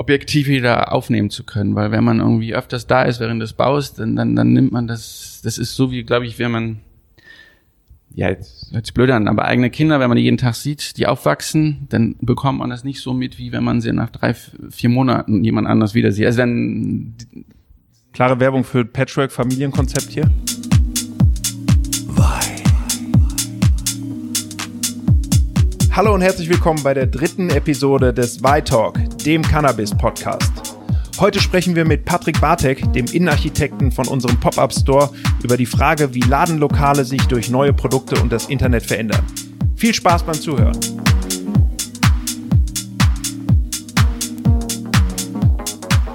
objektiv wieder aufnehmen zu können, weil wenn man irgendwie öfters da ist während des Baus, dann, dann, dann nimmt man das, das ist so wie, glaube ich, wenn man, ja, jetzt hört blöd an, aber eigene Kinder, wenn man die jeden Tag sieht, die aufwachsen, dann bekommt man das nicht so mit, wie wenn man sie nach drei, vier Monaten jemand anders wieder sieht. Also dann, Klare Werbung für Patchwork-Familienkonzept hier. Hallo und herzlich willkommen bei der dritten Episode des Y-Talk, dem Cannabis-Podcast. Heute sprechen wir mit Patrick Bartek, dem Innenarchitekten von unserem Pop-Up-Store, über die Frage, wie Ladenlokale sich durch neue Produkte und das Internet verändern. Viel Spaß beim Zuhören.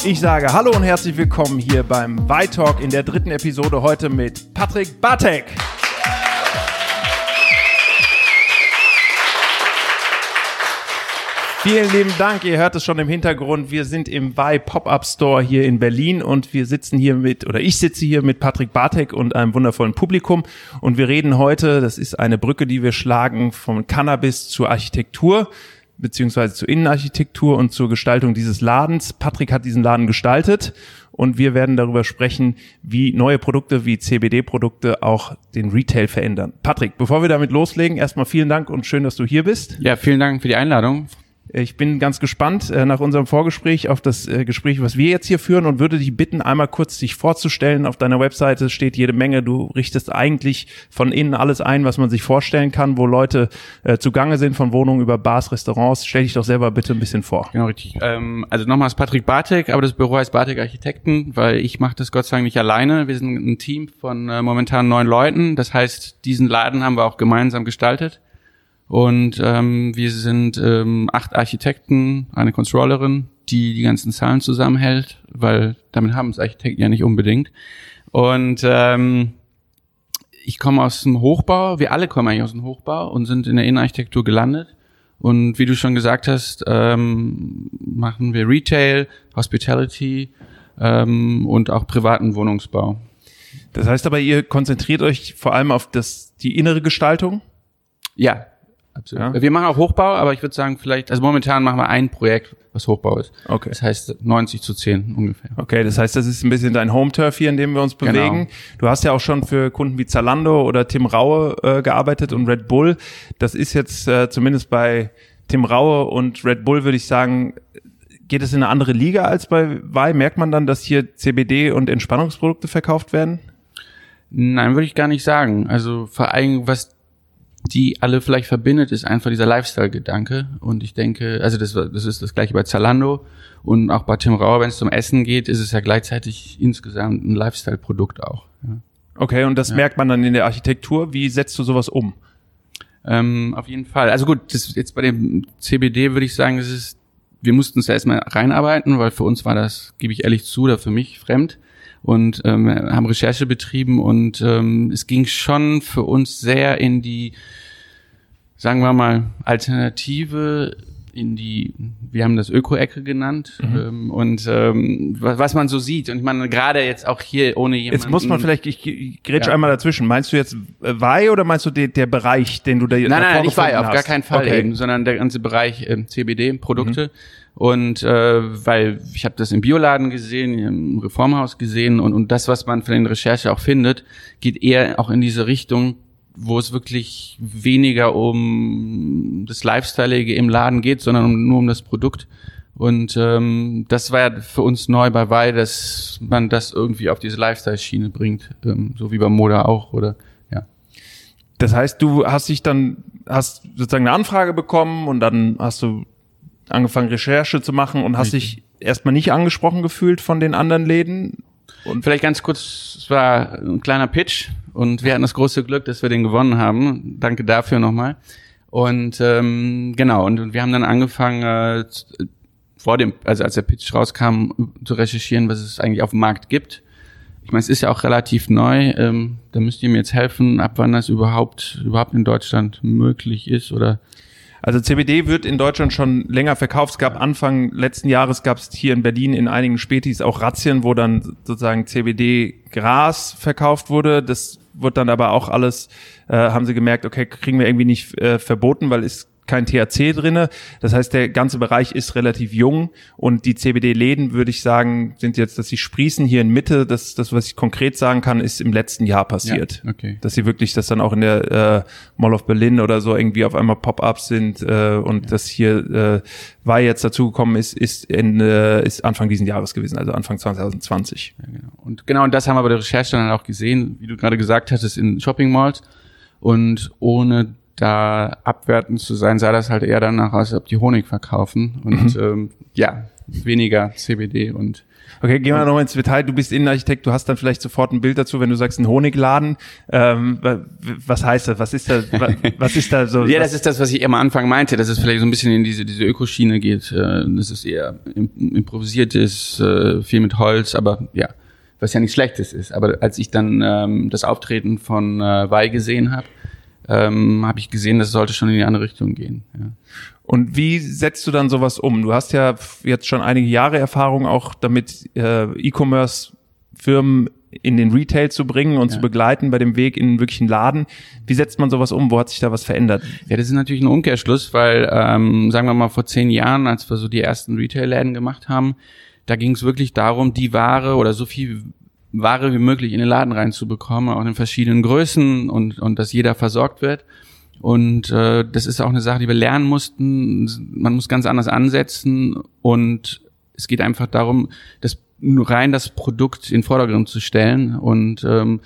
Ich sage Hallo und herzlich willkommen hier beim Y-Talk in der dritten Episode heute mit Patrick Bartek. Vielen lieben Dank. Ihr hört es schon im Hintergrund. Wir sind im Y Pop-Up Store hier in Berlin und wir sitzen hier mit, oder ich sitze hier mit Patrick Bartek und einem wundervollen Publikum. Und wir reden heute, das ist eine Brücke, die wir schlagen, vom Cannabis zur Architektur beziehungsweise zur Innenarchitektur und zur Gestaltung dieses Ladens. Patrick hat diesen Laden gestaltet und wir werden darüber sprechen, wie neue Produkte wie CBD-Produkte auch den Retail verändern. Patrick, bevor wir damit loslegen, erstmal vielen Dank und schön, dass du hier bist. ja, vielen Dank für die Einladung. Ich bin ganz gespannt äh, nach unserem Vorgespräch auf das äh, Gespräch, was wir jetzt hier führen und würde dich bitten, einmal kurz dich vorzustellen. Auf deiner Webseite steht jede Menge. Du richtest eigentlich von innen alles ein, was man sich vorstellen kann, wo Leute äh, zugange sind, von Wohnungen über Bars, Restaurants. Stell dich doch selber bitte ein bisschen vor. Genau, richtig. Ähm, also nochmals Patrick Bartek, aber das Büro heißt Bartek Architekten, weil ich mache das Gott sei Dank nicht alleine. Wir sind ein Team von äh, momentan neun Leuten. Das heißt, diesen Laden haben wir auch gemeinsam gestaltet. Und ähm, wir sind ähm, acht Architekten, eine Controllerin, die die ganzen Zahlen zusammenhält, weil damit haben es Architekten ja nicht unbedingt. Und ähm, ich komme aus dem Hochbau, wir alle kommen eigentlich aus dem Hochbau und sind in der Innenarchitektur gelandet. Und wie du schon gesagt hast, ähm, machen wir Retail, Hospitality ähm, und auch privaten Wohnungsbau. Das heißt aber, ihr konzentriert euch vor allem auf das, die innere Gestaltung? Ja, absolut. Ja. Wir machen auch Hochbau, aber ich würde sagen, vielleicht, also momentan machen wir ein Projekt, was Hochbau ist. Okay. Das heißt 90 zu 10 ungefähr. Okay, das heißt, das ist ein bisschen dein Home-Turf hier, in dem wir uns Genau. bewegen. Du hast ja auch schon für Kunden wie Zalando oder Tim Raue äh, gearbeitet und Red Bull. Das ist jetzt äh, zumindest bei Tim Raue und Red Bull, würde ich sagen, geht es in eine andere Liga als bei Vai? Merkt man dann, dass hier CBD und Entspannungsprodukte verkauft werden? Nein, würde ich gar nicht sagen. Also vor allem, was die alle vielleicht verbindet, ist einfach dieser Lifestyle-Gedanke. Und ich denke, also das, das ist das gleiche bei Zalando und auch bei Tim Rauer, wenn es zum Essen geht, ist es ja gleichzeitig insgesamt ein Lifestyle-Produkt auch. Ja. Okay, und das merkt man dann in der Architektur. Wie setzt du sowas um? Ähm, auf jeden Fall. Also gut, das jetzt bei dem CBD würde ich sagen, das ist, wir mussten uns da erstmal reinarbeiten, weil für uns war das, gebe ich ehrlich zu, oder für mich fremd und ähm, haben Recherche betrieben und ähm, es ging schon für uns sehr in die, sagen wir mal, Alternative in die, wir haben das Öko-Ecke genannt ähm, und ähm, was, was man so sieht und ich meine gerade jetzt auch hier ohne jemanden. Jetzt muss man vielleicht, ich, ich grätsch Ja. einmal dazwischen. Meinst du jetzt äh, Vai oder meinst du den, der Bereich, den du da Nein, nein, nein, nicht Weih, auf gar keinen Fall okay. eben, sondern der ganze Bereich ähm, CBD-Produkte. Und äh, weil ich habe das im Bioladen gesehen, im Reformhaus gesehen und, und das, was man von den Recherche auch findet, geht eher auch in diese Richtung, wo es wirklich weniger um das Lifestyleige im Laden geht, sondern nur um das Produkt. Und ähm, das war ja für uns neu bei Weil, dass man das irgendwie auf diese Lifestyle-Schiene bringt, ähm, so wie bei Moda auch, oder ja. Das heißt, du hast dich dann, hast sozusagen eine Anfrage bekommen und dann hast du angefangen, Recherche zu machen und hast dich erstmal nicht angesprochen gefühlt von den anderen Läden. Und vielleicht ganz kurz, es war ein kleiner Pitch und wir hatten das große Glück, dass wir den gewonnen haben. Danke dafür nochmal. Und ähm, genau, und, und wir haben dann angefangen, äh, z- vor dem, also als der Pitch rauskam, zu recherchieren, was es eigentlich auf dem Markt gibt. Ich meine, es ist ja auch relativ neu. Ähm, da müsst ihr mir jetzt helfen, ab wann das überhaupt überhaupt in Deutschland möglich ist oder Also CBD wird in Deutschland schon länger verkauft. Es gab Anfang letzten Jahres gab es hier in Berlin in einigen Spätis auch Razzien, wo dann sozusagen CBD-Gras verkauft wurde. Das wird dann aber auch alles, äh, haben sie gemerkt, okay, kriegen wir irgendwie nicht äh, verboten, weil es kein THC drinne. Das heißt, der ganze Bereich ist relativ jung und die CBD-Läden, würde ich sagen, sind jetzt, dass sie sprießen hier in Mitte. Das, das, was ich konkret sagen kann, ist im letzten Jahr passiert. Ja, okay. Dass sie wirklich, dass dann auch in der äh, Mall of Berlin oder so irgendwie auf einmal Pop-ups sind äh, und ja. das hier äh, war jetzt dazugekommen ist, ist, in, äh, ist Anfang diesen Jahres gewesen, also Anfang 2020. Ja, genau. Und genau, und das haben wir bei der Recherche dann auch gesehen, wie du gerade gesagt hattest, in Shopping Malls. Und ohne da abwertend zu sein, sah das halt eher danach aus, als ob die Honig verkaufen und mhm. ähm, ja, weniger CBD und Okay, gehen wir noch mal ins Detail. Du bist Innenarchitekt, du hast dann vielleicht sofort ein Bild dazu, wenn du sagst, ein Honigladen. Ähm, was heißt das? Was ist da, was ist da so? ja, das ist das, was ich am Anfang meinte, dass es vielleicht so ein bisschen in diese, diese Ökoschiene geht. Äh, dass es eher improvisiert ist, äh, viel mit Holz, aber ja, was ja nichts Schlechtes ist. Aber als ich dann ähm, das Auftreten von äh, Wei gesehen habe, ähm, habe ich gesehen, das sollte schon in die andere Richtung gehen. Ja. Und wie setzt du dann sowas um? Du hast ja jetzt schon einige Jahre Erfahrung auch damit, äh, E-Commerce-Firmen in den Retail zu bringen und ja. zu begleiten bei dem Weg in einen wirklichen Laden. Wie setzt man sowas um? Wo hat sich da was verändert? Ja, das ist natürlich ein Umkehrschluss, weil, ähm, sagen wir mal, vor zehn Jahren, als wir so die ersten Retail-Läden gemacht haben, da ging es wirklich darum, die Ware oder so viel Ware wie möglich in den Laden reinzubekommen, auch in verschiedenen Größen und, und dass jeder versorgt wird. Und äh, das ist auch eine Sache, die wir lernen mussten. Man muss ganz anders ansetzen und es geht einfach darum, das rein das Produkt in den Vordergrund zu stellen und ähm,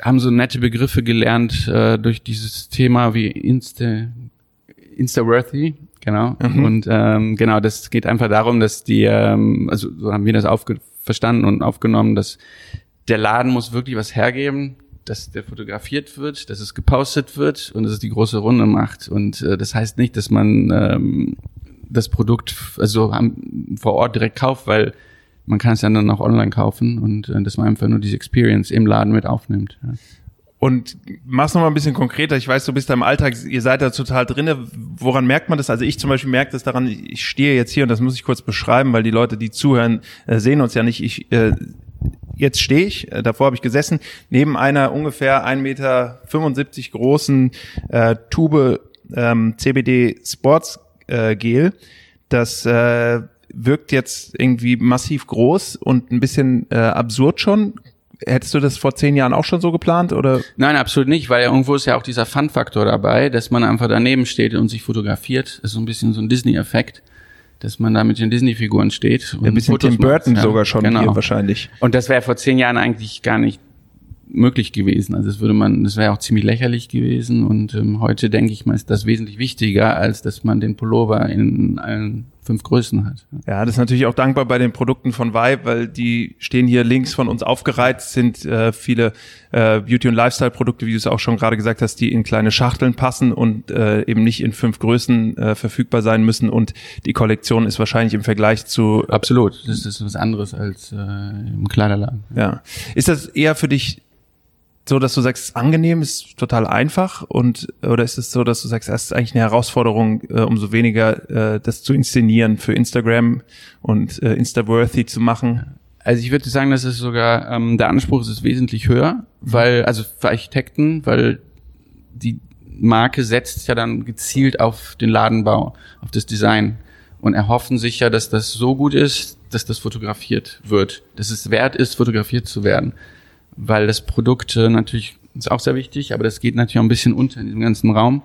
haben so nette Begriffe gelernt äh, durch dieses Thema wie Insta Insta-worthy, genau. Mhm. Und ähm, genau, das geht einfach darum, dass die, ähm, also so haben wir das aufge verstanden und aufgenommen, dass der Laden muss wirklich was hergeben, dass der fotografiert wird, dass es gepostet wird und dass es die große Runde macht. Und äh, das heißt nicht, dass man ähm, das Produkt also am, vor Ort direkt kauft, weil man kann es ja dann auch online kaufen und äh, dass man einfach nur diese Experience im Laden mit aufnimmt. Ja. Und mach's noch mal ein bisschen konkreter. Ich weiß, du bist da im Alltag, ihr seid da total drinne. Woran merkt man das? Also ich zum Beispiel merke das daran, ich stehe jetzt hier und das muss ich kurz beschreiben, weil die Leute, die zuhören, äh, sehen uns ja nicht. Ich, äh, jetzt stehe ich, äh, davor habe ich gesessen, neben einer ungefähr 1,75 Meter großen äh, Tube ähm, CBD Sports äh, Gel. Das äh, wirkt jetzt irgendwie massiv groß und ein bisschen äh, absurd schon. Hättest du das vor zehn Jahren auch schon so geplant oder? Nein, absolut nicht, weil irgendwo ist ja auch dieser Fun-Faktor dabei, dass man einfach daneben steht und sich fotografiert. Das ist so ein bisschen so ein Disney-Effekt, dass man da mit den Disney-Figuren steht. Und ein bisschen Fotos Tim Burton macht. sogar schon genau. hier wahrscheinlich. Und das wäre vor zehn Jahren eigentlich gar nicht möglich gewesen. Also das würde man, das wäre auch ziemlich lächerlich gewesen. Und ähm, heute denke ich mal, ist das wesentlich wichtiger, als dass man den Pullover in allen fünf Größen hat. Ja, das ist natürlich auch dankbar bei den Produkten von Vibe, weil die stehen hier links von uns aufgereiht, sind äh, viele äh, Beauty- und Lifestyle-Produkte, wie du es auch schon gerade gesagt hast, die in kleine Schachteln passen und äh, eben nicht in fünf Größen äh, verfügbar sein müssen. Und die Kollektion ist wahrscheinlich im Vergleich zu... Absolut, das ist was anderes als äh, im Kleiderladen. Ja. Ist das eher für dich so, dass du sagst, angenehm ist total einfach und oder ist es so, dass du sagst, es ist eigentlich eine Herausforderung, äh, umso weniger äh, das zu inszenieren für Instagram und äh, Insta-worthy zu machen? Also ich würde sagen, dass es sogar ähm, der Anspruch ist, ist wesentlich höher, weil also für Architekten, weil die Marke setzt ja dann gezielt auf den Ladenbau, auf das Design und erhoffen sich ja, dass das so gut ist, dass das fotografiert wird, dass es wert ist, fotografiert zu werden weil das Produkt äh, natürlich ist auch sehr wichtig, aber das geht natürlich auch ein bisschen unter in diesem ganzen Raum.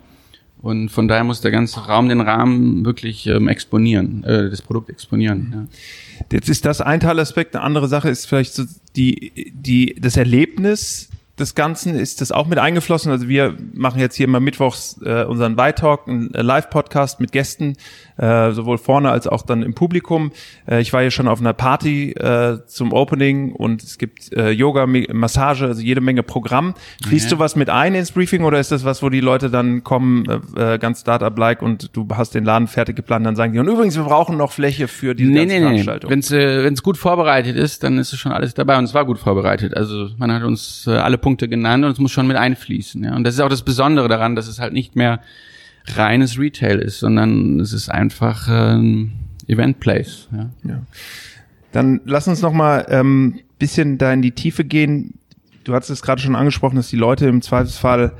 Und von daher muss der ganze Raum den Rahmen wirklich ähm, exponieren, äh, das Produkt exponieren. Ja. Jetzt ist das ein Teilaspekt. Eine andere Sache ist vielleicht so die, die, das Erlebnis des Ganzen ist das auch mit eingeflossen. Also wir machen jetzt hier immer mittwochs äh, unseren Beitalk, einen äh, Live-Podcast mit Gästen, äh, sowohl vorne als auch dann im Publikum. Äh, ich war hier schon auf einer Party äh, zum Opening und es gibt äh, Yoga, Massage, also jede Menge Programm. Fließt okay. du was mit ein ins Briefing oder ist das was, wo die Leute dann kommen, äh, äh, ganz Startup-like und du hast den Laden fertig geplant, dann sagen die, und übrigens, wir brauchen noch Fläche für diese nee, ganze nee, Veranstaltung. Nee. Wenn es äh, wenn's gut vorbereitet ist, dann ist es schon alles dabei und es war gut vorbereitet. Also man hat uns äh, alle Punkte genannt und es muss schon mit einfließen. Ja? Und das ist auch das Besondere daran, dass es halt nicht mehr reines Retail ist, sondern es ist einfach ein Event Place. Ja. ja. Dann lass uns noch mal ähm, bisschen da in die Tiefe gehen. Du hast es gerade schon angesprochen, dass die Leute im Zweifelsfall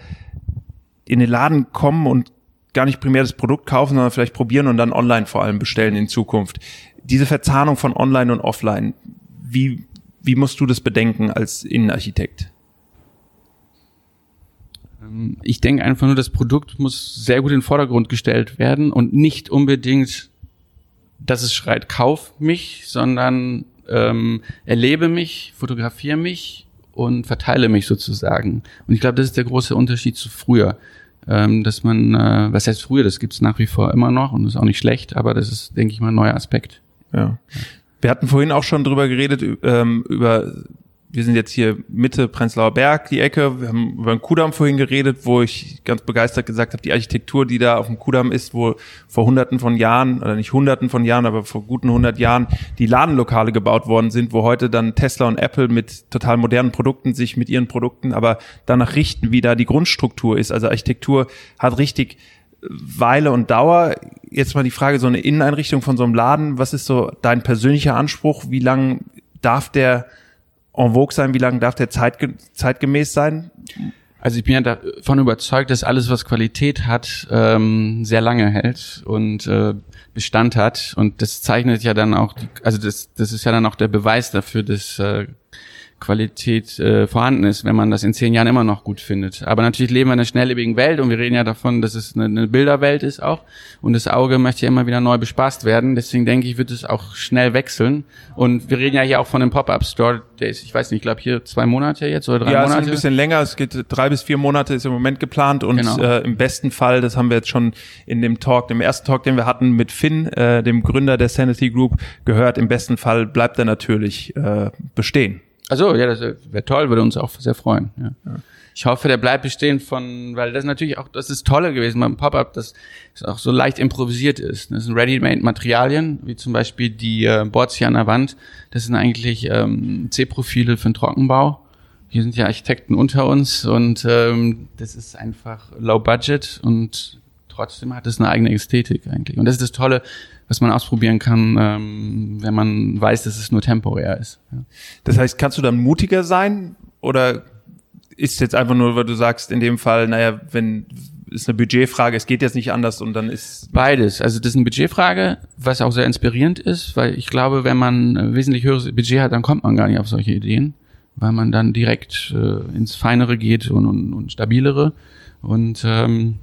in den Laden kommen und gar nicht primär das Produkt kaufen, sondern vielleicht probieren und dann online vor allem bestellen in Zukunft. Diese Verzahnung von online und offline, wie, wie musst du das bedenken als Innenarchitekt? Ich denke einfach nur, das Produkt muss sehr gut in den Vordergrund gestellt werden und nicht unbedingt, dass es schreit, kauf mich, sondern ähm, erlebe mich, fotografiere mich und verteile mich sozusagen. Und ich glaube, das ist der große Unterschied zu früher. Ähm, dass man, äh, was heißt früher, das gibt's nach wie vor immer noch und ist auch nicht schlecht, aber das ist, denke ich mal, ein neuer Aspekt. Ja. Wir hatten vorhin auch schon drüber geredet, ähm, über wir sind jetzt hier Mitte Prenzlauer Berg, die Ecke. Wir haben über den Kudamm vorhin geredet, wo ich ganz begeistert gesagt habe, die Architektur, die da auf dem Kudamm ist, wo vor hunderten von Jahren, oder nicht hunderten von Jahren, aber vor guten hundert Jahren die Ladenlokale gebaut worden sind, wo heute dann Tesla und Apple mit total modernen Produkten sich mit ihren Produkten aber danach richten, wie da die Grundstruktur ist. Also Architektur hat richtig Weile und Dauer. Jetzt mal die Frage, so eine Inneneinrichtung von so einem Laden, was ist so dein persönlicher Anspruch? Wie lang darf der en vogue sein? Wie lange darf der zeitge zeitgemäß sein? Also ich bin ja davon überzeugt, dass alles, was Qualität hat, ähm, sehr lange hält und äh, Bestand hat. Und das zeichnet ja dann auch, also das, das ist ja dann auch der Beweis dafür, dass äh, Qualität äh, vorhanden ist, wenn man das in zehn Jahren immer noch gut findet. Aber natürlich leben wir in einer schnelllebigen Welt und wir reden ja davon, dass es eine, eine Bilderwelt ist auch. Und das Auge möchte ja immer wieder neu bespaßt werden. Deswegen denke ich, wird es auch schnell wechseln. Und wir reden ja hier auch von einem Pop-Up-Store, der ist, ich weiß nicht, ich glaube hier zwei Monate jetzt oder drei ja, Monate. Ja, ein bisschen länger. Es geht drei bis vier Monate ist im Moment geplant und genau. äh, im besten Fall, das haben wir jetzt schon in dem Talk, dem ersten Talk, den wir hatten mit Finn, äh, dem Gründer der Sanity Group, gehört. Im besten Fall bleibt er natürlich äh, bestehen. Also ja, das wäre toll, würde uns auch sehr freuen. Ja. ja. Ich hoffe, der bleibt bestehen von, weil das natürlich auch, das ist tolle gewesen beim Pop-up, dass es auch so leicht improvisiert ist. Das sind Ready-Made-Materialien, wie zum Beispiel die äh, Boards hier an der Wand. Das sind eigentlich ähm, C-Profile für den Trockenbau. Hier sind ja Architekten unter uns und ähm, das ist einfach low budget und trotzdem hat es eine eigene Ästhetik eigentlich. Und das ist das Tolle, was man ausprobieren kann, ähm, wenn man weiß, dass es nur temporär ist. Ja. Das heißt, kannst du dann mutiger sein oder ist jetzt einfach nur, weil du sagst, in dem Fall, naja, wenn ist eine Budgetfrage, es geht jetzt nicht anders und dann ist beides. Also das ist eine Budgetfrage, was auch sehr inspirierend ist, weil ich glaube, wenn man ein wesentlich höheres Budget hat, dann kommt man gar nicht auf solche Ideen, weil man dann direkt äh, ins Feinere geht und, und, und stabilere und ähm,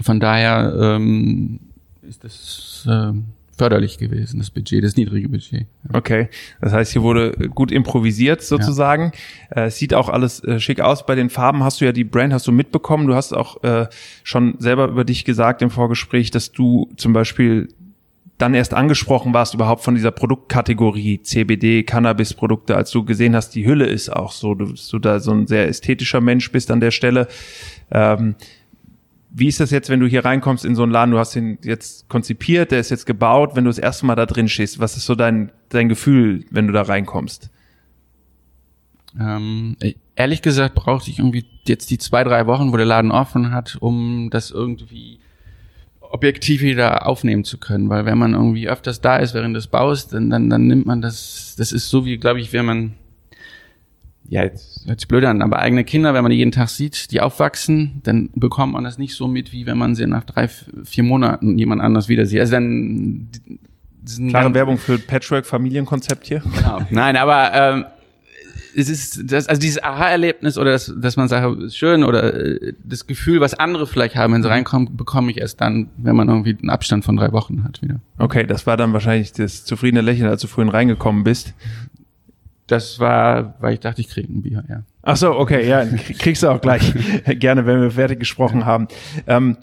von daher ähm, ist das äh, förderlich gewesen, das Budget, das niedrige Budget. Okay, das heißt, hier wurde gut improvisiert sozusagen. Ja. Äh, sieht auch alles äh, schick aus. Bei den Farben hast du ja die Brand, hast du mitbekommen. Du hast auch äh, schon selber über dich gesagt im Vorgespräch, dass du zum Beispiel dann erst angesprochen warst überhaupt von dieser Produktkategorie CBD, Cannabis-Produkte, als du gesehen hast, die Hülle ist auch so, du, du da so ein sehr ästhetischer Mensch bist an der Stelle. Ähm, wie ist das jetzt, wenn du hier reinkommst in so einen Laden, du hast ihn jetzt konzipiert, der ist jetzt gebaut, wenn du das erste Mal da drin stehst, was ist so dein, dein Gefühl, wenn du da reinkommst? Ähm, ehrlich gesagt brauchte ich irgendwie jetzt die zwei, drei Wochen, wo der Laden offen hat, um das irgendwie objektiv wieder aufnehmen zu können, weil wenn man irgendwie öfters da ist während des Baus, dann, dann, dann nimmt man das, das ist so wie, glaube ich, wenn man ja, jetzt hört sich blöd an, aber eigene Kinder, wenn man die jeden Tag sieht, die aufwachsen, dann bekommt man das nicht so mit, wie wenn man sie nach drei, vier Monaten jemand anders wieder sieht. Also dann Klare Werbung für Patchwork-Familienkonzept hier. Genau. Nein, aber ähm, es ist das, also dieses Aha-Erlebnis oder das, dass man sagt, ist schön oder äh, das Gefühl, was andere vielleicht haben, wenn sie reinkommen, bekomme ich erst dann, wenn man irgendwie einen Abstand von drei Wochen hat wieder. Okay, das war dann wahrscheinlich das zufriedene Lächeln, als du vorhin reingekommen bist. Das war, weil ich dachte, ich kriege ein Bier, ja. Ach so, okay, ja, kriegst du auch gleich gerne, wenn wir fertig gesprochen haben. Ähm,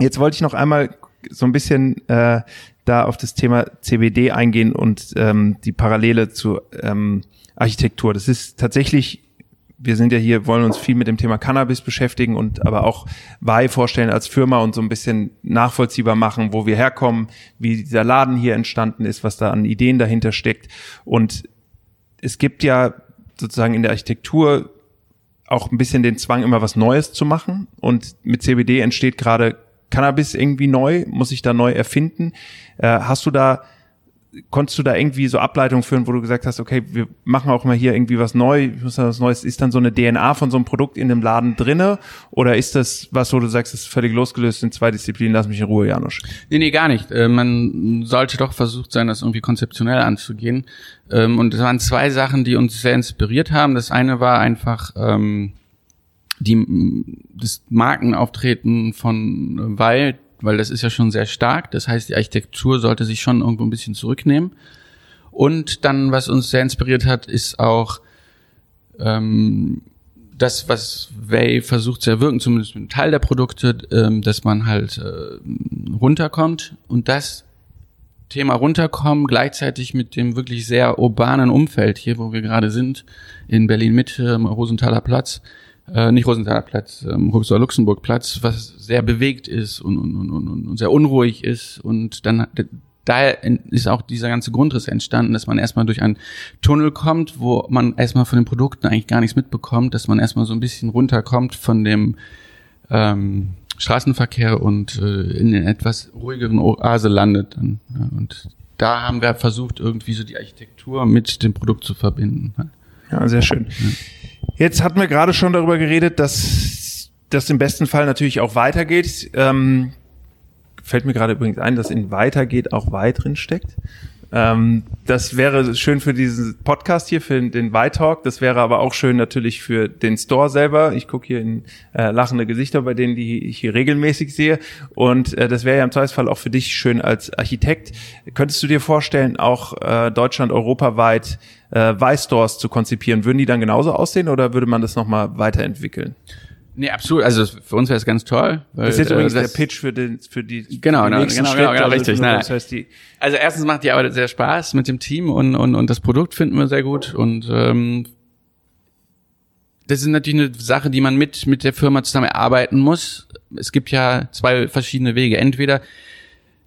jetzt wollte ich noch einmal so ein bisschen äh, da auf das Thema CBD eingehen und ähm, die Parallele zu ähm, Architektur. Das ist tatsächlich, wir sind ja hier, wollen uns viel mit dem Thema Cannabis beschäftigen und aber auch Wei vorstellen als Firma und so ein bisschen nachvollziehbar machen, wo wir herkommen, wie dieser Laden hier entstanden ist, was da an Ideen dahinter steckt. Und es gibt ja sozusagen in der Architektur auch ein bisschen den Zwang, immer was Neues zu machen. Und mit CBD entsteht gerade Cannabis irgendwie neu, muss ich da neu erfinden. Äh, hast du da konntest du da irgendwie so Ableitungen führen, wo du gesagt hast, okay, wir machen auch mal hier irgendwie was neu, was Neues, ist dann so eine DNA von so einem Produkt in dem Laden drinne oder ist das was, wo du sagst, das ist völlig losgelöst in zwei Disziplinen, lass mich in Ruhe, Janusz? Nee, nee, gar nicht. Äh, man sollte doch versucht sein, das irgendwie konzeptionell anzugehen. Ähm, und es waren zwei Sachen, die uns sehr inspiriert haben. Das eine war einfach ähm, die, das Markenauftreten von Weil, weil das ist ja schon sehr stark. Das heißt, die Architektur sollte sich schon irgendwo ein bisschen zurücknehmen. Und dann, was uns sehr inspiriert hat, ist auch ähm, das, was Way versucht zu erwirken, zumindest mit einem Teil der Produkte, ähm, dass man halt äh, runterkommt und das Thema runterkommen gleichzeitig mit dem wirklich sehr urbanen Umfeld hier, wo wir gerade sind, in Berlin Mitte, Rosenthaler Platz, äh, nicht Rosenthaler Platz, ähm, Luxemburg Platz, was sehr bewegt ist und, und, und, und sehr unruhig ist und dann daher ist auch dieser ganze Grundriss entstanden, dass man erstmal durch einen Tunnel kommt, wo man erstmal von den Produkten eigentlich gar nichts mitbekommt, dass man erstmal so ein bisschen runterkommt von dem ähm, Straßenverkehr und äh, in den etwas ruhigeren Oase landet. Dann, ja, und da haben wir versucht, irgendwie so die Architektur mit dem Produkt zu verbinden. Ja, sehr schön. Ja. Jetzt hatten wir gerade schon darüber geredet, dass das im besten Fall natürlich auch weitergeht. Ähm, fällt mir gerade übrigens ein, dass in weitergeht auch weit drin steckt. Ähm, das wäre schön für diesen Podcast hier, für den White Das wäre aber auch schön natürlich für den Store selber. Ich gucke hier in äh, lachende Gesichter bei denen, die ich hier regelmäßig sehe. Und äh, das wäre ja im Zweifelsfall auch für dich schön als Architekt. Könntest du dir vorstellen, auch äh, Deutschland europaweit äh, Y-Stores zu konzipieren? Würden die dann genauso aussehen oder würde man das nochmal weiterentwickeln? Nee, absolut. Also für uns wäre es ganz toll. Weil, das ist jetzt äh, übrigens der Pitch für, den, für die genau, für die genau, genau, genau, genau, richtig. Nein, das heißt die also erstens macht die Arbeit sehr Spaß mit dem Team und, und, und das Produkt finden wir sehr gut und ähm, das ist natürlich eine Sache, die man mit mit der Firma zusammen erarbeiten muss. Es gibt ja zwei verschiedene Wege. Entweder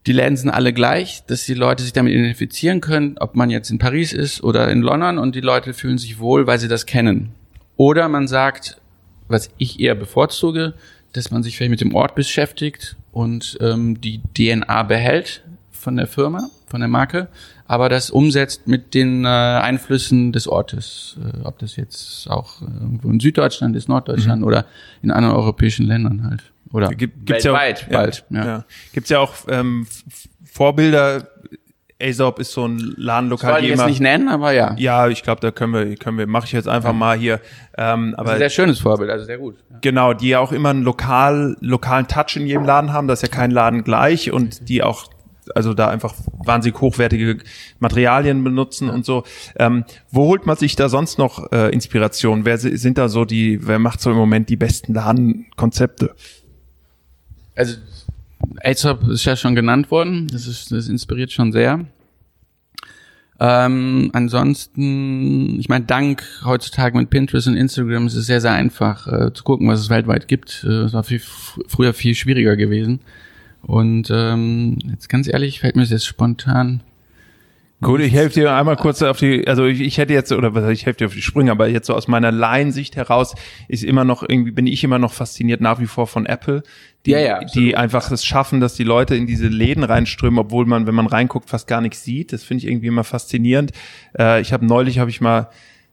die Läden sind alle gleich, dass die Leute sich damit identifizieren können, ob man jetzt in Paris ist oder in London und die Leute fühlen sich wohl, weil sie das kennen. Oder man sagt, was ich eher bevorzuge, dass man sich vielleicht mit dem Ort beschäftigt und ähm, die DNA behält von der Firma, von der Marke, aber das umsetzt mit den äh, Einflüssen des Ortes, äh, ob das jetzt auch irgendwo in Süddeutschland ist, Norddeutschland mhm. oder in anderen europäischen Ländern halt. Oder Gibt, gibt's weltweit ja auch, bald. Ja, ja. ja. Gibt's ja auch ähm, Vorbilder, Aesop ist so ein Ladenlokal. Soll ich jetzt nicht nennen, aber ja. Ja, ich glaube, da können wir, können wir, mache ich jetzt einfach ja. mal hier. Ähm, aber ein sehr schönes Vorbild, also sehr gut. Genau, die ja auch immer einen lokal, lokalen Touch in jedem Laden haben. Das ist ja kein Laden gleich und die auch also da einfach wahnsinnig hochwertige Materialien benutzen ja. und so. Ähm, wo holt man sich da sonst noch äh, Inspiration? Wer sind da so die, wer macht so im Moment die besten Ladenkonzepte? Also Aesop ist ja schon genannt worden. Das, ist, das inspiriert schon sehr. Ähm, ansonsten, ich meine, dank heutzutage mit Pinterest und Instagram ist es sehr, sehr einfach äh, zu gucken, was es weltweit gibt. Äh, es war viel, früher viel schwieriger gewesen. Und ähm, jetzt ganz ehrlich, fällt mir das jetzt spontan Gut, ich helfe dir einmal kurz auf die, also ich, ich hätte jetzt, oder was ich helfe dir auf die Sprünge, aber jetzt so aus meiner Laiensicht heraus ist immer noch irgendwie, bin ich immer noch fasziniert nach wie vor von Apple, die, ja, ja, die einfach es schaffen, dass die Leute in diese Läden reinströmen, obwohl man, wenn man reinguckt, fast gar nichts sieht. Das finde ich irgendwie immer faszinierend. Äh, ich habe neulich, habe ich mal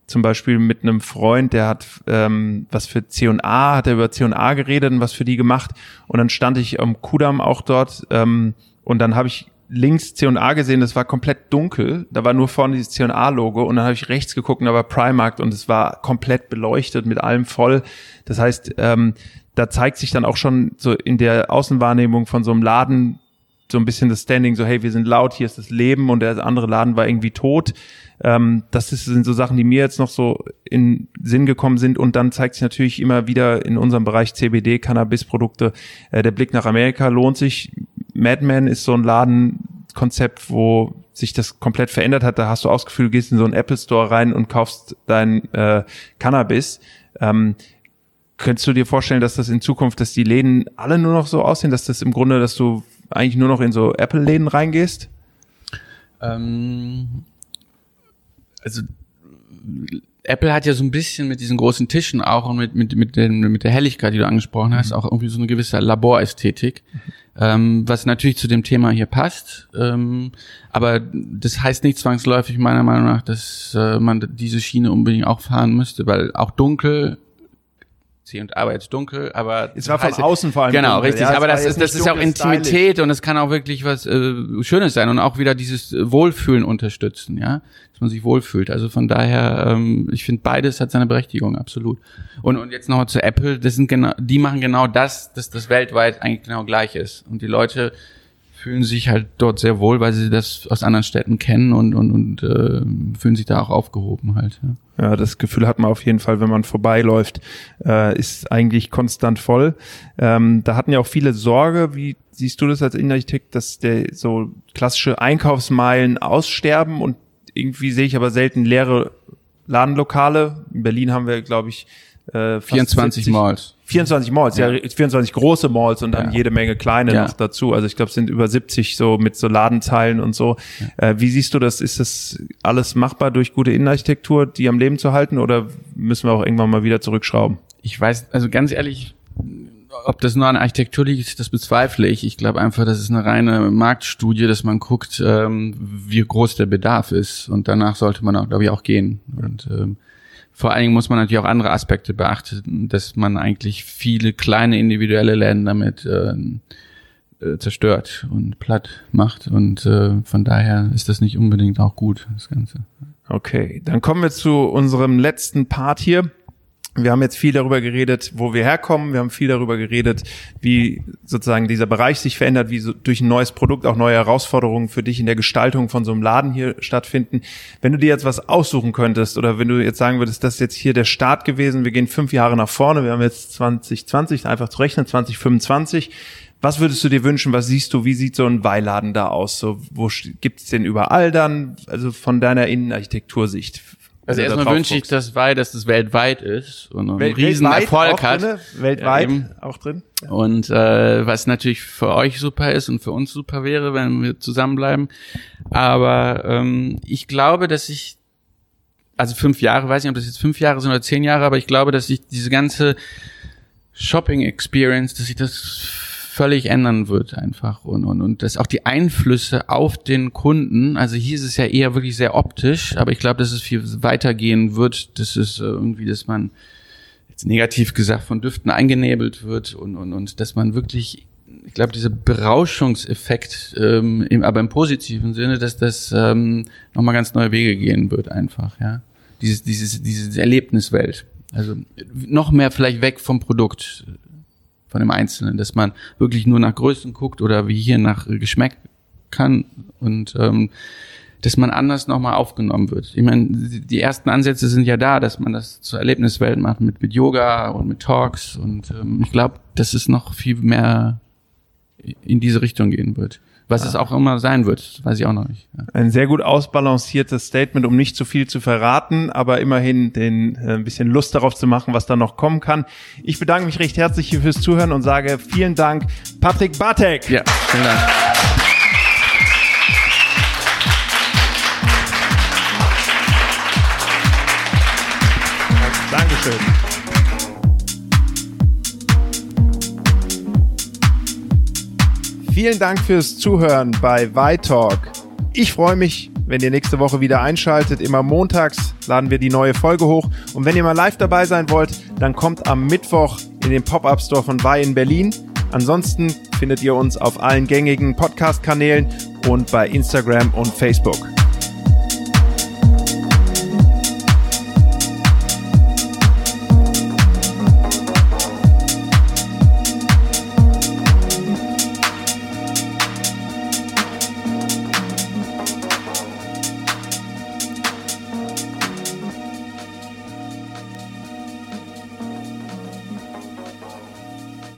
zum Beispiel mit einem Freund, der hat ähm, was für C&A, hat er über C&A geredet und was für die gemacht und dann stand ich am Kudamm auch dort ähm, und dann habe ich links C&A gesehen, das war komplett dunkel. Da war nur vorne dieses C&A-Logo und dann habe ich rechts geguckt und da war Primark und es war komplett beleuchtet mit allem voll. Das heißt, ähm, da zeigt sich dann auch schon so in der Außenwahrnehmung von so einem Laden so ein bisschen das Standing, so hey, wir sind laut, hier ist das Leben und der andere Laden war irgendwie tot. Ähm, das ist, sind so Sachen, die mir jetzt noch so in Sinn gekommen sind und dann zeigt sich natürlich immer wieder in unserem Bereich CBD, Cannabis-Produkte, äh, der Blick nach Amerika lohnt sich. Madman ist so ein Ladenkonzept, wo sich das komplett verändert hat. Da hast du auch das Gefühl, du gehst in so einen Apple Store rein und kaufst dein äh, Cannabis. Ähm, könntest du dir vorstellen, dass das in Zukunft, dass die Läden alle nur noch so aussehen, dass das im Grunde, dass du eigentlich nur noch in so Apple-Läden reingehst? Ähm, also Apple hat ja so ein bisschen mit diesen großen Tischen auch und mit, mit, mit, den, mit der Helligkeit, die du angesprochen hast, mhm. auch irgendwie so eine gewisse Laborästhetik, mhm. ähm, was natürlich zu dem Thema hier passt. Ähm, aber das heißt nicht zwangsläufig meiner Meinung nach, dass äh, man diese Schiene unbedingt auch fahren müsste, weil auch dunkel C und A war jetzt dunkel, aber es war von heißt, außen vor allem genau dunkel. richtig. Ja, aber das ist das ist auch Intimität stylisch. und es kann auch wirklich was äh, Schönes sein und auch wieder dieses Wohlfühlen unterstützen, ja, dass man sich wohlfühlt. Also von daher, ähm, ich finde beides hat seine Berechtigung absolut. Und und jetzt nochmal zu Apple, das sind genau, die machen genau das, dass das weltweit eigentlich genau gleich ist und die Leute fühlen sich halt dort sehr wohl, weil sie das aus anderen Städten kennen und und und äh, fühlen sich da auch aufgehoben halt. Ja. ja, das Gefühl hat man auf jeden Fall, wenn man vorbeiläuft, äh, ist eigentlich konstant voll. Ähm, da hatten ja auch viele Sorge, wie siehst du das als Innenarchitekt, dass der so klassische Einkaufsmeilen aussterben und irgendwie sehe ich aber selten leere Ladenlokale. In Berlin haben wir, glaube ich, äh, 24 Malls. 24 Malls, ja, ja 24 große Malls und dann ja. jede Menge kleine ja. noch dazu. Also ich glaube, es sind über 70 so mit so Ladenzeilen und so. Äh, wie siehst du das? Ist das alles machbar durch gute Innenarchitektur, die am Leben zu halten oder müssen wir auch irgendwann mal wieder zurückschrauben? Ich weiß, also ganz ehrlich, ob das nur an Architektur liegt, das bezweifle ich. Ich glaube einfach, das ist eine reine Marktstudie, dass man guckt, ähm, wie groß der Bedarf ist. Und danach sollte man auch, glaube ich, auch gehen. Und ähm, vor allen Dingen muss man natürlich auch andere Aspekte beachten, dass man eigentlich viele kleine individuelle Läden damit äh, äh, zerstört und platt macht. Und äh, von daher ist das nicht unbedingt auch gut, das Ganze. Okay, dann kommen wir zu unserem letzten Part hier. Wir haben jetzt viel darüber geredet, wo wir herkommen. Wir haben viel darüber geredet, wie sozusagen dieser Bereich sich verändert, wie so durch ein neues Produkt auch neue Herausforderungen für dich in der Gestaltung von so einem Laden hier stattfinden. Wenn du dir jetzt was aussuchen könntest oder wenn du jetzt sagen würdest, das ist jetzt hier der Start gewesen, wir gehen fünf Jahre nach vorne, wir haben jetzt 2020, einfach zu rechnen, 2025. Was würdest du dir wünschen? Was siehst du? Wie sieht so ein Weiladen da aus? So, wo gibt's den überall dann? Also von deiner Innenarchitektursicht. Also erstmal wünsche ich das weil, dass das weltweit ist und einen Wel riesen Erfolg hat. Drinne? Weltweit ähm, auch drin. Ja. Und äh, was natürlich für euch super ist und für uns super wäre, wenn wir zusammenbleiben. Aber ähm, ich glaube, dass ich, also fünf Jahre, weiß nicht, ob das jetzt fünf Jahre sind oder zehn Jahre, aber ich glaube, dass ich diese ganze Shopping Experience, dass ich das völlig ändern wird einfach und, und, und dass auch die Einflüsse auf den Kunden, also hier ist es ja eher wirklich sehr optisch, aber ich glaube, dass es viel weitergehen wird, dass es äh, irgendwie, dass man jetzt negativ gesagt von Düften eingenebelt wird und, und, und dass man wirklich ich glaube, dieser Berauschungseffekt, ähm, aber im positiven Sinne, dass das ähm, nochmal ganz neue Wege gehen wird, einfach, ja. Dieses, dieses, diese Erlebniswelt. Also noch mehr vielleicht weg vom Produkt von dem Einzelnen, dass man wirklich nur nach Größen guckt oder wie hier nach Geschmack kann und ähm, dass man anders nochmal aufgenommen wird. Ich meine, die ersten Ansätze sind ja da, dass man das zur Erlebniswelt macht mit, mit Yoga und mit Talks und ähm, ich glaube, dass es noch viel mehr in diese Richtung gehen wird. Was ja. es auch immer sein wird, weiß ich auch noch nicht. Ja. Ein sehr gut ausbalanciertes Statement, um nicht zu viel zu verraten, aber immerhin den äh, ein bisschen Lust darauf zu machen, was da noch kommen kann. Ich bedanke mich recht herzlich hier fürs Zuhören und sage vielen Dank, Patrick Bartek. Ja, vielen Dank. Vielen Dank fürs Zuhören bei Talk. Ich freue mich, wenn ihr nächste Woche wieder einschaltet. Immer montags laden wir die neue Folge hoch. Und wenn ihr mal live dabei sein wollt, dann kommt am Mittwoch in den Pop-Up Store von Vi in Berlin. Ansonsten findet ihr uns auf allen gängigen Podcast-Kanälen und bei Instagram und Facebook.